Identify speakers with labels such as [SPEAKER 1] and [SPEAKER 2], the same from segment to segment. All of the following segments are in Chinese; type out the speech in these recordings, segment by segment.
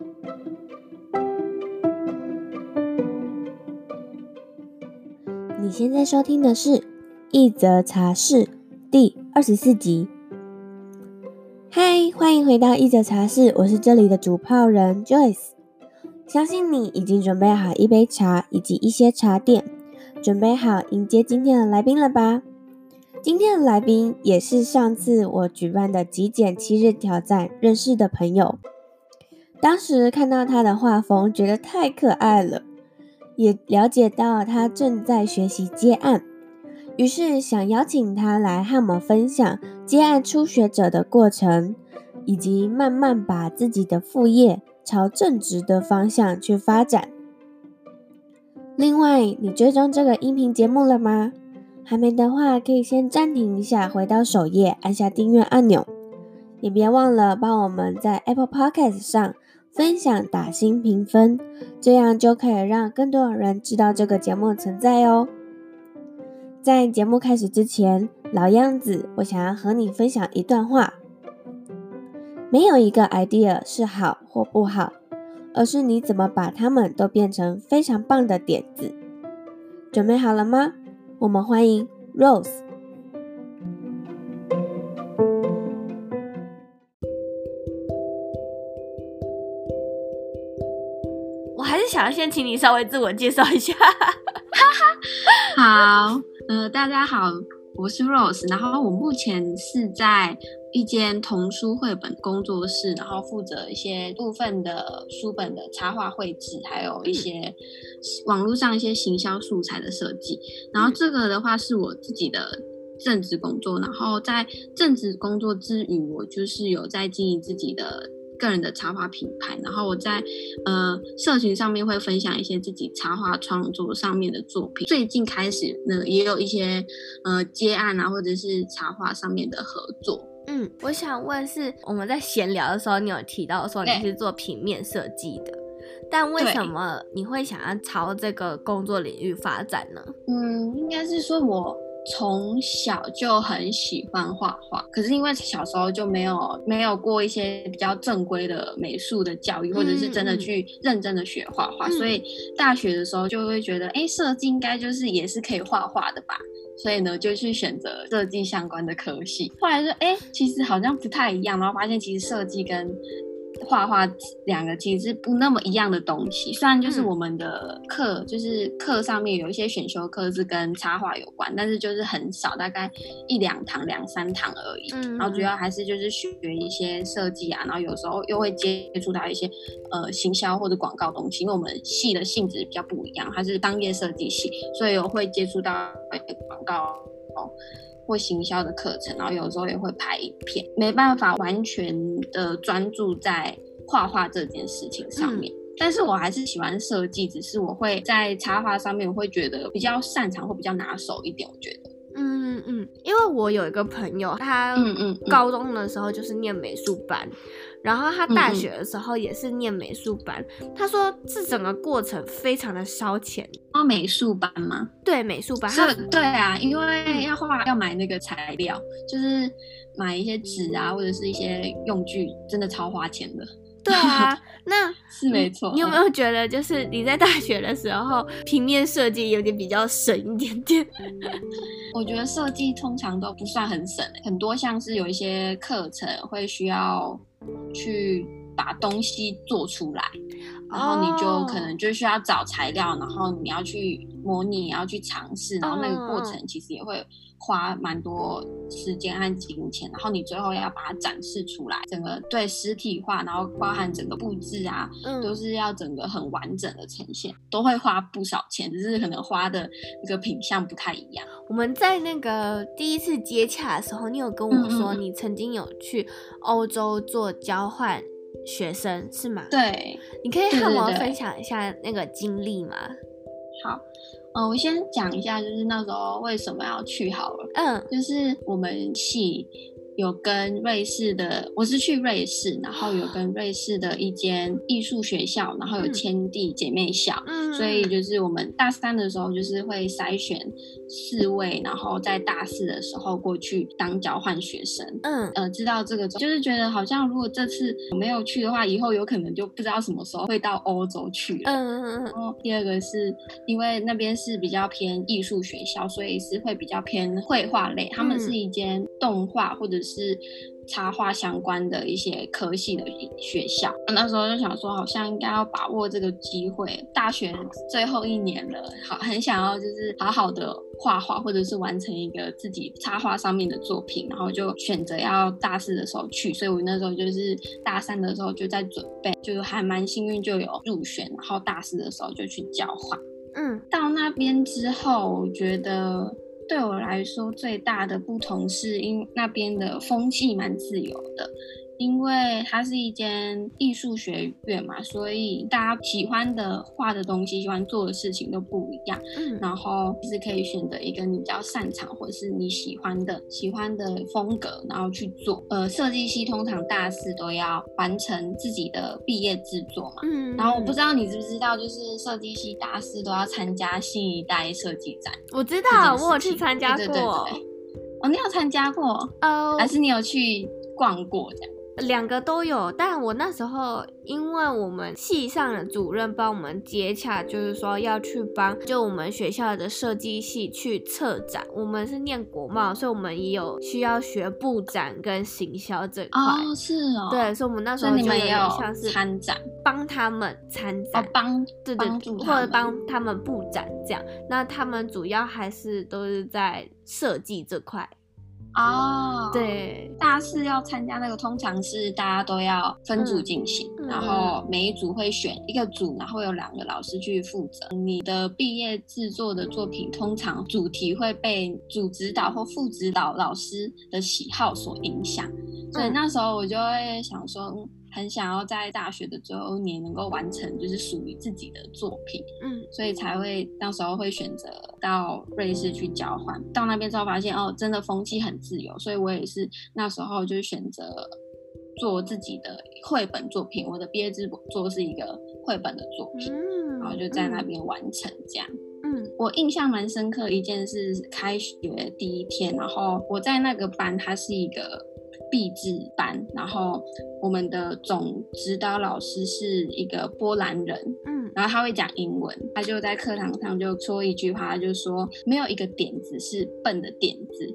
[SPEAKER 1] 你现在收听的是《一则茶室》第二十四集。嗨，欢迎回到《一则茶室》，我是这里的主炮人 Joyce。相信你已经准备好一杯茶以及一些茶点，准备好迎接今天的来宾了吧？今天的来宾也是上次我举办的极简七日挑战认识的朋友。当时看到他的画风，觉得太可爱了。也了解到他正在学习接案，于是想邀请他来和我们分享接案初学者的过程，以及慢慢把自己的副业朝正职的方向去发展。另外，你追踪这个音频节目了吗？还没的话，可以先暂停一下，回到首页，按下订阅按钮。也别忘了帮我们在 Apple Podcast 上。分享、打星评分，这样就可以让更多的人知道这个节目存在哦。在节目开始之前，老样子，我想要和你分享一段话：没有一个 idea 是好或不好，而是你怎么把它们都变成非常棒的点子。准备好了吗？我们欢迎 Rose。
[SPEAKER 2] 想要先请你稍微自我介绍一下。
[SPEAKER 3] 好，呃，大家好，我是 Rose，然后我目前是在一间童书绘本工作室，然后负责一些部分的书本的插画绘制，还有一些网络上一些行销素材的设计。然后这个的话是我自己的正职工作，然后在正职工作之余，我就是有在经营自己的。个人的插画品牌，然后我在呃社群上面会分享一些自己插画创作上面的作品。最近开始呢，也有一些呃接案啊，或者是插画上面的合作。
[SPEAKER 2] 嗯，我想问是我们在闲聊的时候，你有提到说你是做平面设计的，但为什么你会想要朝这个工作领域发展呢？
[SPEAKER 3] 嗯，应该是说我。从小就很喜欢画画，可是因为小时候就没有没有过一些比较正规的美术的教育，或者是真的去认真的学画画，嗯，所以大学的时候就会觉得，哎，设计应该就是也是可以画画的吧，所以呢就去选择设计相关的科系。后来说，哎，其实好像不太一样，然后发现其实设计跟画画两个其实是不那么一样的东西，虽然就是我们的课，就是课上面有一些选修课是跟插画有关，但是就是很少，大概一两堂、两三堂而已。然后主要还是就是学一些设计啊，然后有时候又会接触到一些呃行销或者广告东西，因为我们系的性质比较不一样，它是商业设计系，所以我会接触到广告哦。或行销的课程，然后有时候也会拍影片，没办法完全的专注在画画这件事情上面。嗯、但是我还是喜欢设计，只是我会在插画上面，我会觉得比较擅长或比较拿手一点。我觉得，
[SPEAKER 2] 嗯嗯，因为我有一个朋友，他嗯嗯高中的时候就是念美术班。嗯嗯嗯然后他大学的时候也是念美术班，嗯、他说这整个过程非常的烧钱。
[SPEAKER 3] 哦，美术班吗？
[SPEAKER 2] 对，美术班。
[SPEAKER 3] 是，对啊，因为要画要买那个材料，就是买一些纸啊，或者是一些用具，真的超花钱的。
[SPEAKER 2] 对啊，那
[SPEAKER 3] 是没错。
[SPEAKER 2] 你有没有觉得，就是你在大学的时候，平面设计有点比较省一点点？
[SPEAKER 3] 我觉得设计通常都不算很省，很多像是有一些课程会需要。去把东西做出来，然后你就可能就需要找材料，然后你要去模拟，你要去尝试，然后那个过程其实也会花蛮多时间和金钱，然后你最后要把它展示出来，整个对实体化，然后包含整个布置啊，都是要整个很完整的呈现，都会花不少钱，只是可能花的那个品相不太一样。
[SPEAKER 2] 我们在那个第一次接洽的时候，你有跟我说你曾经有去欧洲做交换学生是吗？
[SPEAKER 3] 对，
[SPEAKER 2] 你可以和我分享一下那个
[SPEAKER 3] 经历吗？好，嗯、呃，我先讲一下，就是那时候为什么要去好了。嗯，就是我们系有跟瑞士的，我是去瑞士，然后有跟瑞士的一间艺术学校，然后有签地姐妹校，嗯，所以就是我们大三的时候就是会筛选四位，然后在大四的时候过去当交换学生，嗯，呃，知道这个就是觉得好像如果这次我没有去的话，以后有可能就不知道什么时候会到欧洲去了，嗯嗯嗯。然后第二个是因为那边是比较偏艺术学校，所以是会比较偏绘画类，他们是一间动画或者是。插画相关的一些科系的学校，那时候就想说，好像应该要把握这个机会。大学最后一年了，好，很想要就是好好的画画，或者是完成一个自己插画上面的作品，然后就选择要大四的时候去。所以我那时候就是大三的时候就在准备，就还蛮幸运就有入选，然后大四的时候就去交换。嗯，到那边之后，我觉得。对我来说，最大的不同是因那边的风气蛮自由的。因为它是一间艺术学院嘛，所以大家喜欢的画的东西、喜欢做的事情都不一样。嗯，然后就是可以选择一个你比较擅长或者是你喜欢的、喜欢的风格，然后去做。呃，设计系通常大四都要完成自己的毕业制作嘛。嗯，然后我不知道你知不知道，就是设计系大四都要参加新一代设计展。
[SPEAKER 2] 我知道，我有去参加过。对对对对。
[SPEAKER 3] 哦，你有参加过？哦，还是你有去逛过这样？
[SPEAKER 2] 两个都有，但我那时候因为我们系上的主任帮我们接洽，就是说要去帮就我们学校的设计系去策展。我们是念国贸，所以我们也有需要学布展跟行销这块。
[SPEAKER 3] 哦，是哦。
[SPEAKER 2] 对，所以我们那时候就有点像是
[SPEAKER 3] 参展，
[SPEAKER 2] 帮他们参展，
[SPEAKER 3] 哦，帮
[SPEAKER 2] 对对，或者帮他们布展这样。那他们主要还是都是在设计这块。
[SPEAKER 3] 哦，oh,
[SPEAKER 2] 对，
[SPEAKER 3] 大四要参加那个，通常是大家都要分组进行，嗯、然后每一组会选一个组，然后有两个老师去负责。你的毕业制作的作品，通常主题会被主指导或副指导老师的喜好所影响，所以那时候我就会想说。很想要在大学的最后一年能够完成，就是属于自己的作品，嗯，所以才会那时候会选择到瑞士去交换。到那边之后发现，哦，真的风气很自由，所以我也是那时候就选择做自己的绘本作品。我的毕业制作是一个绘本的作品，嗯，然后就在那边完成这样。嗯，我印象蛮深刻的一件事，开学第一天，然后我在那个班，它是一个。毕制班，然后我们的总指导老师是一个波兰人，嗯，然后他会讲英文，他就在课堂上就说一句话，他就说没有一个点子是笨的点子。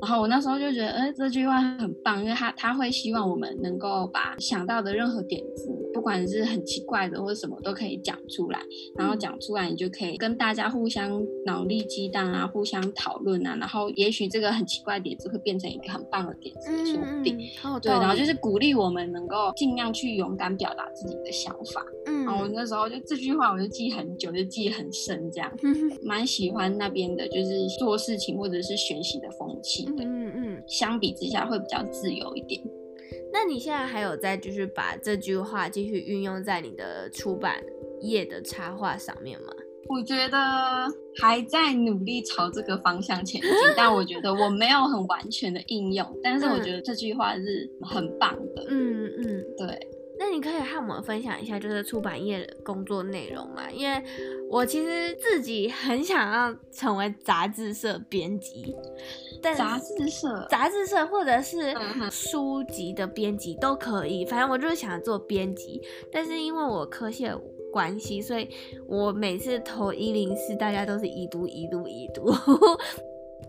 [SPEAKER 3] 然后我那时候就觉得，哎，这句话很棒，因为他他会希望我们能够把想到的任何点子，不管是很奇怪的或者什么，都可以讲出来。然后讲出来，你就可以跟大家互相脑力激荡啊，互相讨论啊。然后也许这个很奇怪的点子会变成一个很棒的点子，说不定。嗯、对，然后就是鼓励我们能够尽量去勇敢表达自己的想法。嗯，然后我那时候就这句话我就记很久，就记很深，这样，蛮喜欢那边的，就是做事情或者是学习的风气。嗯嗯嗯，相比之下会比较自由一点。
[SPEAKER 2] 那你现在还有在就是把这句话继续运用在你的出版业的插画上面吗？
[SPEAKER 3] 我觉得还在努力朝这个方向前进，但我觉得我没有很完全的应用。但是我觉得这句话是很棒的。嗯嗯，对。
[SPEAKER 2] 那你可以和我们分享一下，就是出版业的工作内容嘛？因为我其实自己很想要成为杂志社编辑，但
[SPEAKER 3] 杂志社、
[SPEAKER 2] 杂志社或者是书籍的编辑都可以，反正我就是想做编辑。但是因为我科系的关系，所以我每次投一零四，大家都是一读、一读、一读。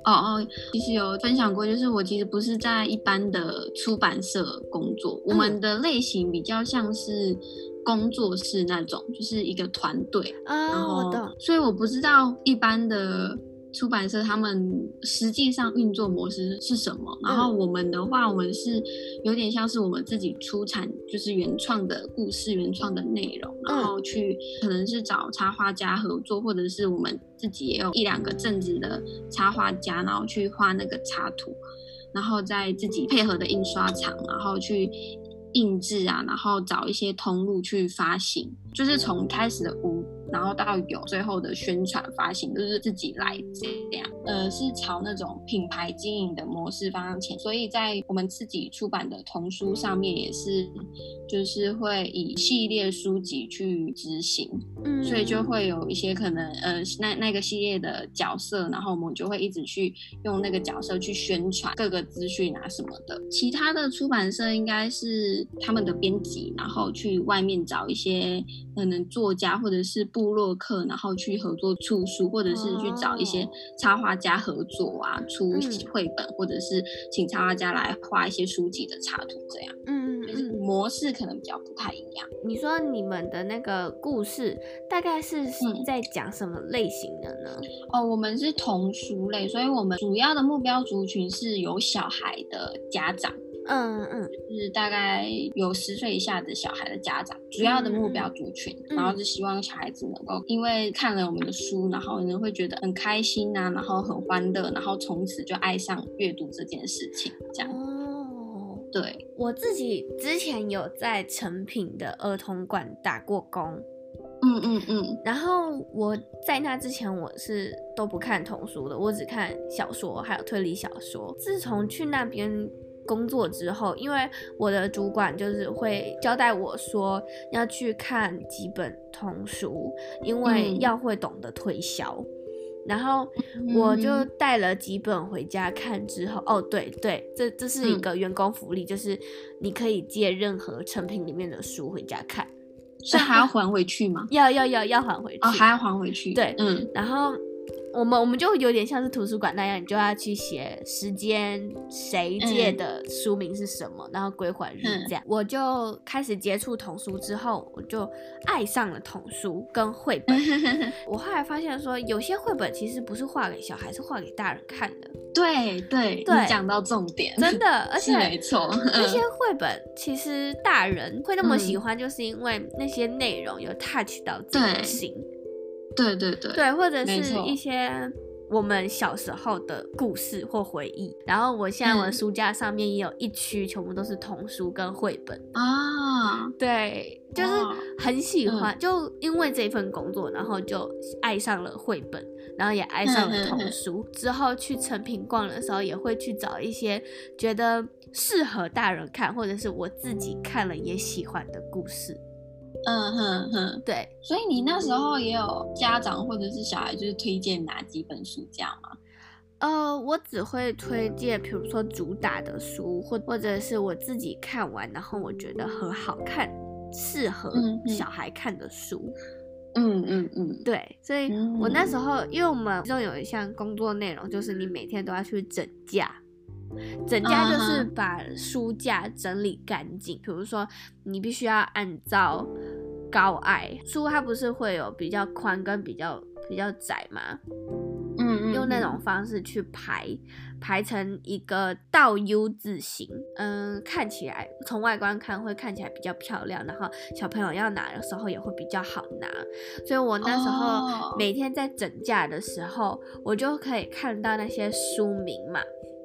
[SPEAKER 3] 哦哦，其实有分享过，就是我其实不是在一般的出版社工作，嗯、我们的类型比较像是工作室那种，就是一个团队。啊、哦，我懂。所以我不知道一般的。出版社他们实际上运作模式是什么？然后我们的话，我们是有点像是我们自己出产，就是原创的故事、原创的内容，然后去可能是找插画家合作，或者是我们自己也有一两个正职的插画家，然后去画那个插图，然后再自己配合的印刷厂，然后去印制啊，然后找一些通路去发行，就是从开始的无。然后到有最后的宣传发行就是自己来这样，呃，是朝那种品牌经营的模式方向前，所以在我们自己出版的童书上面也是，就是会以系列书籍去执行，嗯，所以就会有一些可能，呃，那那个系列的角色，然后我们就会一直去用那个角色去宣传各个资讯啊什么的。其他的出版社应该是他们的编辑，然后去外面找一些可能作家或者是部落客，然后去合作出书，或者是去找一些插画家合作啊，出绘本，或者是请插画家来画一些书籍的插图，这样。模式可能比较不太一样。
[SPEAKER 2] 你说你们的那个故事大概是在讲什么类型的呢？嗯、
[SPEAKER 3] 哦，我们是童书类，所以我们主要的目标族群是有小孩的家长。嗯嗯，就是大概有十岁以下的小孩的家长，主要的目标族群，嗯、然后是希望小孩子能够因为看了我们的书，然后呢会觉得很开心啊，然后很欢乐，然后从此就爱上阅读这件事情，这样。哦，对，
[SPEAKER 2] 我自己之前有在成品的儿童馆打过工，
[SPEAKER 3] 嗯嗯嗯，
[SPEAKER 2] 然后我在那之前我是都不看童书的，我只看小说还有推理小说，自从去那边。工作之后，因为我的主管就是会交代我说要去看几本童书，因为要会懂得推销。嗯、然后我就带了几本回家看。之后，嗯、哦，对对，这这是一个员工福利，嗯、就是你可以借任何成品里面的书回家看。
[SPEAKER 3] 是还要还回去吗？
[SPEAKER 2] 要要要要还回去。
[SPEAKER 3] 哦，还要还回去。
[SPEAKER 2] 对，嗯，然后。我们我们就有点像是图书馆那样，你就要去写时间、谁借的书名是什么，嗯、然后归还日这样。嗯、我就开始接触童书之后，我就爱上了童书跟绘本。我后来发现说，有些绘本其实不是画给小孩，是画给大人看的。
[SPEAKER 3] 对对对，你讲到重点，
[SPEAKER 2] 真的，而且
[SPEAKER 3] 没错，
[SPEAKER 2] 那些绘本其实大人会那么喜欢，就是因为那些内容有 touch 到自己的心。
[SPEAKER 3] 对对对，
[SPEAKER 2] 对，或者是一些我们小时候的故事或回忆。然后我现在我的书架上面也有一区，全部都是童书跟绘本啊。对，就是很喜欢，就因为这份工作，然后就爱上了绘本，然后也爱上了童书。之后去成品逛的时候，也会去找一些觉得适合大人看，或者是我自己看了也喜欢的故事。
[SPEAKER 3] 嗯哼哼，
[SPEAKER 2] 对，
[SPEAKER 3] 所以你那时候也有家长或者是小孩，就是推荐哪几本书这样吗？
[SPEAKER 2] 呃，我只会推荐，比如说主打的书，或或者是我自己看完，然后我觉得很好看，适合小孩看的书。
[SPEAKER 3] 嗯嗯嗯，
[SPEAKER 2] 对，所以我那时候，因为我们其中有一项工作内容，就是你每天都要去整架。整架就是把书架整理干净，比如说你必须要按照高矮书，它不是会有比较宽跟比较比较窄吗？嗯，用那种方式去排，排成一个倒 U 字形，嗯，看起来从外观看会看起来比较漂亮，然后小朋友要拿的时候也会比较好拿。所以我那时候每天在整架的时候，我就可以看到那些书名嘛。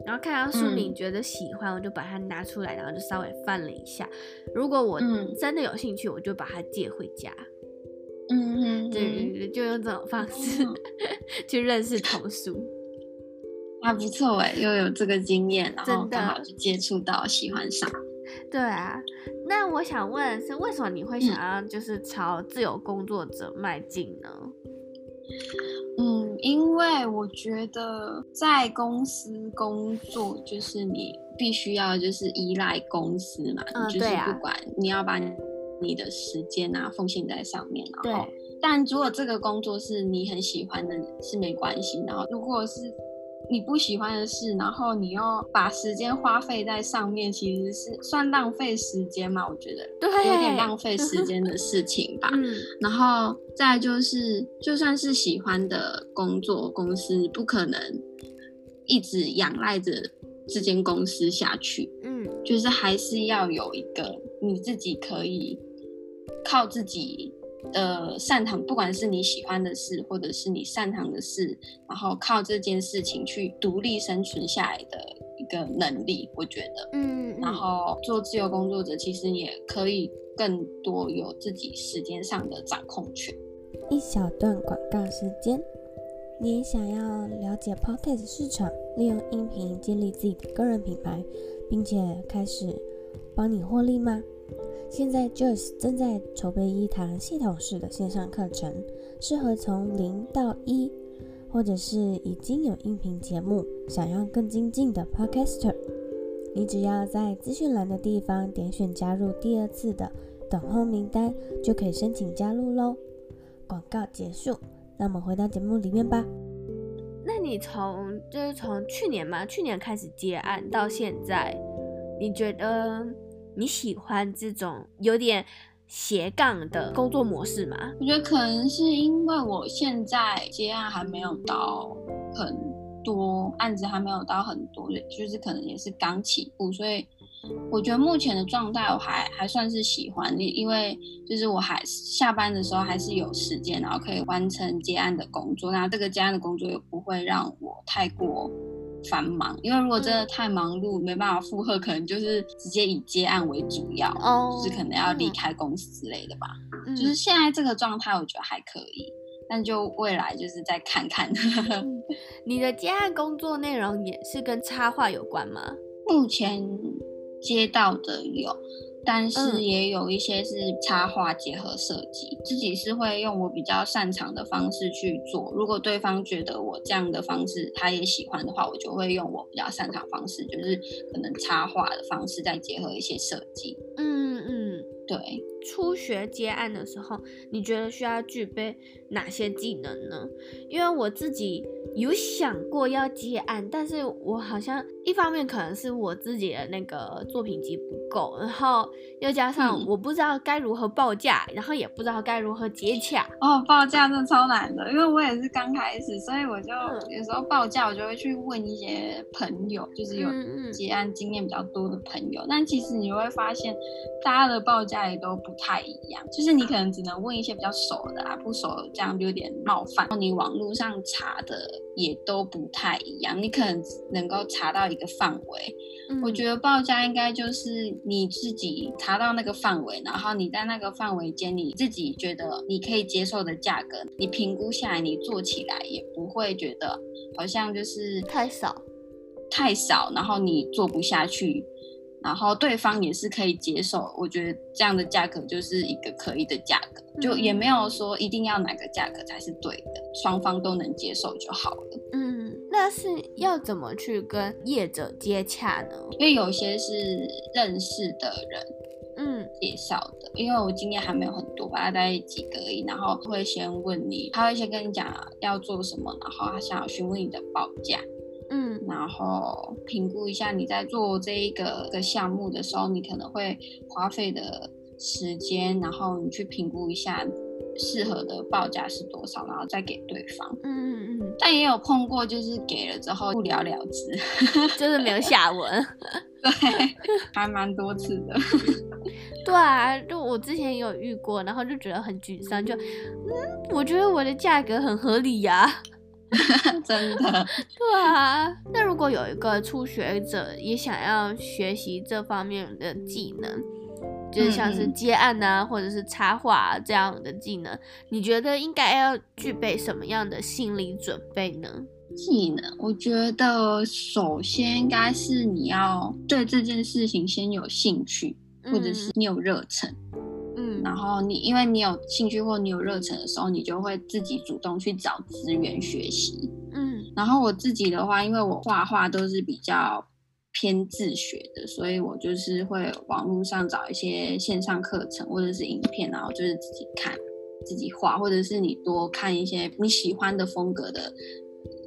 [SPEAKER 2] 然后看到书名觉得喜欢，嗯、我就把它拿出来，然后就稍微翻了一下。如果我真的有兴趣，嗯、我就把它借回家。嗯，对对对，就用这种方式、嗯、去认识童书，
[SPEAKER 3] 还不错哎，又有这个经验，然后刚好就接触到喜欢上。
[SPEAKER 2] 对啊，那我想问的是，为什么你会想要就是朝自由工作者迈进呢？
[SPEAKER 3] 嗯，因为我觉得在公司工作，就是你必须要就是依赖公司嘛，嗯、就是不管你要把你的时间啊奉献在上面，然后，对但如果这个工作是你很喜欢的，是没关系。然后，如果是你不喜欢的事，然后你又把时间花费在上面，其实是算浪费时间嘛？我觉得对，有点浪费时间的事情吧。嗯，然后再就是，就算是喜欢的工作公司，不可能一直仰赖着这间公司下去。嗯，就是还是要有一个你自己可以靠自己。呃，擅长，不管是你喜欢的事，或者是你擅长的事，然后靠这件事情去独立生存下来的一个能力，我觉得，嗯，嗯，然后做自由工作者，其实也可以更多有自己时间上的掌控权。
[SPEAKER 1] 一小段广告时间。你想要了解 Podcast 市场，利用音频建立自己的个人品牌，并且开始帮你获利吗？现在 Joyce 正在筹备一堂系统式的线上课程，适合从零到一，或者是已经有音频节目，想要更精进的 Podcaster。你只要在资讯栏的地方点选加入第二次的等候名单，就可以申请加入喽。广告结束，那我们回到节目里面吧。
[SPEAKER 2] 那你从就是从去年嘛，去年开始接案到现在，你觉得你喜欢这种有点斜杠的工作模式吗？
[SPEAKER 3] 我觉得可能是因为我现在接案还没有到很。多案子还没有到很多，就是可能也是刚起步，所以我觉得目前的状态我还还算是喜欢，因为就是我还下班的时候还是有时间，然后可以完成接案的工作，那这个接案的工作也不会让我太过繁忙，因为如果真的太忙碌，没办法负荷，可能就是直接以接案为主要，就是可能要离开公司之类的吧。就是现在这个状态，我觉得还可以。但就未来就是再看看。
[SPEAKER 2] 你的接案工作内容也是跟插画有关吗？
[SPEAKER 3] 目前接到的有，但是也有一些是插画结合设计。自己是会用我比较擅长的方式去做。如果对方觉得我这样的方式他也喜欢的话，我就会用我比较擅长的方式，就是可能插画的方式再结合一些设计。
[SPEAKER 2] 嗯嗯，
[SPEAKER 3] 对。
[SPEAKER 2] 初学接案的时候，你觉得需要具备哪些技能呢？因为我自己有想过要接案，但是我好像一方面可能是我自己的那个作品集不够，然后又加上我不知道该如何报价，然后也不知道该如何接洽。
[SPEAKER 3] 哦，报价真的超难的，因为我也是刚开始，所以我就有时候报价我就会去问一些朋友，就是有接案经验比较多的朋友。但其实你会发现，大家的报价也都不。不太一样，就是你可能只能问一些比较熟的啊，不熟这样就有点冒犯。然后你网络上查的也都不太一样，你可能能够查到一个范围。嗯。我觉得报价应该就是你自己查到那个范围，然后你在那个范围间你自己觉得你可以接受的价格，你评估下来，你做起来也不会觉得好像就是
[SPEAKER 2] 太少，
[SPEAKER 3] 太少，然后你做不下去。然后对方也是可以接受，我觉得这样的价格就是一个可以的价格，就也没有说一定要哪个价格才是对的，双方都能接受就好了。
[SPEAKER 2] 嗯，那是要怎么去跟业者接洽呢？
[SPEAKER 3] 因为有些是认识的人，
[SPEAKER 2] 嗯，
[SPEAKER 3] 介绍的。因为我经验还没有很多吧，大概几个而已。然后会先问你，他会先跟你讲要做什么，然后他想要询问你的报价。
[SPEAKER 2] 嗯，
[SPEAKER 3] 然后评估一下你在做这一个个项目的时候，你可能会花费的时间，然后你去评估一下适合的报价是多少，然后再给对方。
[SPEAKER 2] 嗯嗯嗯。
[SPEAKER 3] 但也有碰过，就是给了之后不了了之，
[SPEAKER 2] 就是没有下文。
[SPEAKER 3] 对，还蛮多次的。
[SPEAKER 2] 对啊，就我之前也有遇过，然后就觉得很沮丧，就嗯，我觉得我的价格很合理呀、啊。
[SPEAKER 3] 真的，
[SPEAKER 2] 对啊。那如果有一个初学者也想要学习这方面的技能，就是像是接案啊，嗯、或者是插画、啊、这样的技能，你觉得应该要具备什么样的心理准备呢？
[SPEAKER 3] 技能，我觉得首先应该是你要对这件事情先有兴趣，或者是你有热忱。然后你因为你有兴趣或你有热忱的时候，你就会自己主动去找资源学习。
[SPEAKER 2] 嗯，
[SPEAKER 3] 然后我自己的话，因为我画画都是比较偏自学的，所以我就是会网络上找一些线上课程或者是影片，然后就是自己看、自己画，或者是你多看一些你喜欢的风格的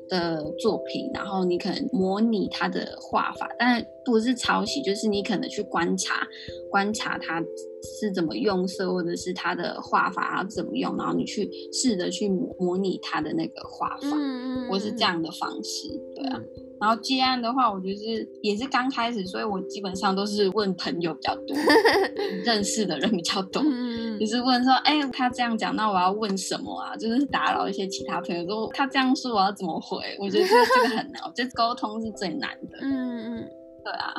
[SPEAKER 3] 的作品，然后你可能模拟他的画法，但不是抄袭，就是你可能去观察观察它。是怎么用色，或者是他的画法要怎么用，然后你去试着去模模拟他的那个画法，
[SPEAKER 2] 嗯，
[SPEAKER 3] 我是这样的方式，对啊。然后接案的话，我就是也是刚开始，所以我基本上都是问朋友比较多，认识的人比较多，就是问说，哎，他这样讲，那我要问什么啊？就是打扰一些其他朋友，说他这样说，我要怎么回？我觉得这个很难，我觉得沟通是最难的，
[SPEAKER 2] 嗯嗯，
[SPEAKER 3] 对啊。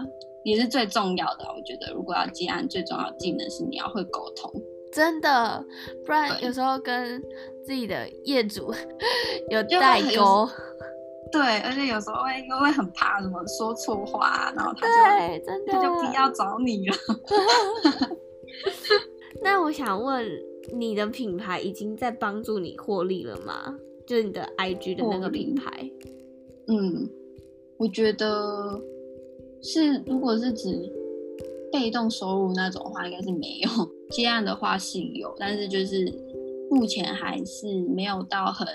[SPEAKER 3] 也是最重要的，我觉得如果要接案，最重要的技能是你要会沟通。
[SPEAKER 2] 真的，不然有时候跟自己的业主 有代沟。
[SPEAKER 3] 对，而且有时候会因为很怕什么说错话，然后他就
[SPEAKER 2] 真的
[SPEAKER 3] 他就不要找你了。
[SPEAKER 2] 那我想问，你的品牌已经在帮助你获利了吗？就是你的 IG 的那个品牌。
[SPEAKER 3] 嗯，我觉得是，如果是指被动收入那种的话，应该是没有。接案的话是有，但是就是目前还是没有到很。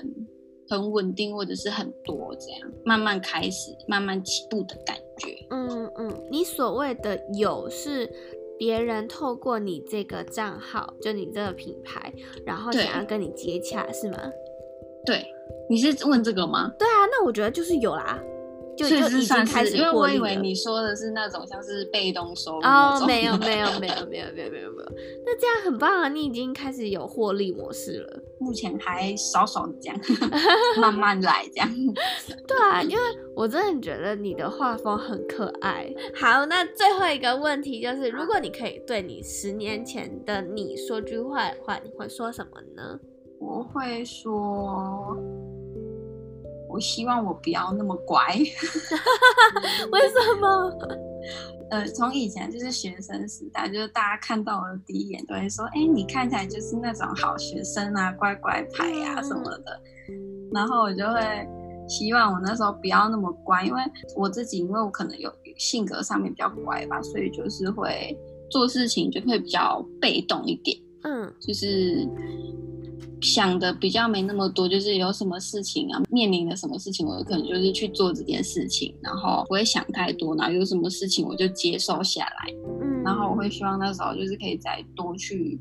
[SPEAKER 3] 很稳定，或者是很多这样，慢慢开始，慢慢起步的感觉。
[SPEAKER 2] 嗯嗯，你所谓的有是别人透过你这个账号，就你这个品牌，然后想要跟你接洽，是吗？
[SPEAKER 3] 对，你是问这个吗？
[SPEAKER 2] 对啊，那我觉得就是有啦。就就已经开始，
[SPEAKER 3] 因为我以为你说的是那种像是被动收入
[SPEAKER 2] 哦，没有没有没有没有没有没有没有，那这样很棒啊！你已经开始有获利模式了。
[SPEAKER 3] 目前还少少的这样，慢慢来这样。
[SPEAKER 2] 对啊，因为我真的觉得你的画风很可爱。好，那最后一个问题就是，如果你可以对你十年前的你说句话的话，你会说什么呢？
[SPEAKER 3] 我会说。我希望我不要那么乖，为
[SPEAKER 2] 什么？
[SPEAKER 3] 呃，从以前就是学生时代，就是大家看到我的第一眼都会说：“哎、欸，你看起来就是那种好学生啊，乖乖牌啊什么的。嗯”然后我就会希望我那时候不要那么乖，因为我自己，因为我可能有性格上面比较乖吧，所以就是会做事情就会比较被动一点。嗯，就是。想的比较没那么多，就是有什么事情啊，面临的什么事情，我可能就是去做这件事情，然后不会想太多，然后有什么事情我就接受下来，嗯，然后我会希望那时候就是可以再多去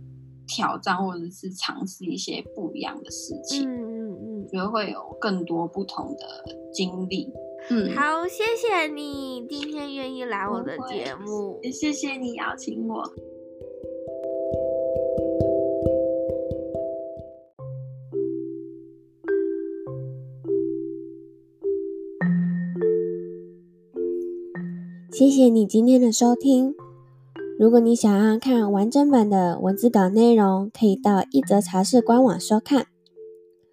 [SPEAKER 3] 挑战或者是尝试一些不一样的事情，嗯嗯嗯，觉得会有更多不同的经历，嗯，
[SPEAKER 2] 好，谢谢你今天愿意来我的节目，
[SPEAKER 3] 也谢谢你邀请我。
[SPEAKER 1] 谢谢你今天的收听。如果你想要看完整版的文字稿内容，可以到一则茶室官网收看。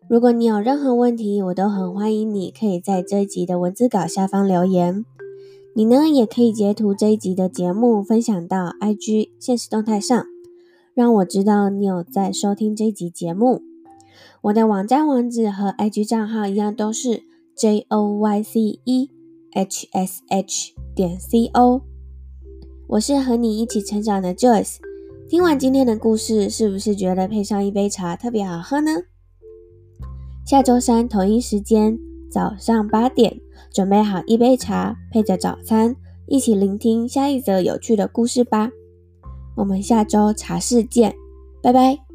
[SPEAKER 1] 如果你有任何问题，我都很欢迎你可以在这一集的文字稿下方留言。你呢，也可以截图这一集的节目分享到 IG 现实动态上，让我知道你有在收听这一集节目。我的网站网址和 IG 账号一样，都是 J O Y C E HSH 点 CO，我是和你一起成长的 Joyce。听完今天的故事，是不是觉得配上一杯茶特别好喝呢？下周三同一时间早上八点，准备好一杯茶，配着早餐，一起聆听下一则有趣的故事吧。我们下周茶室见，拜拜。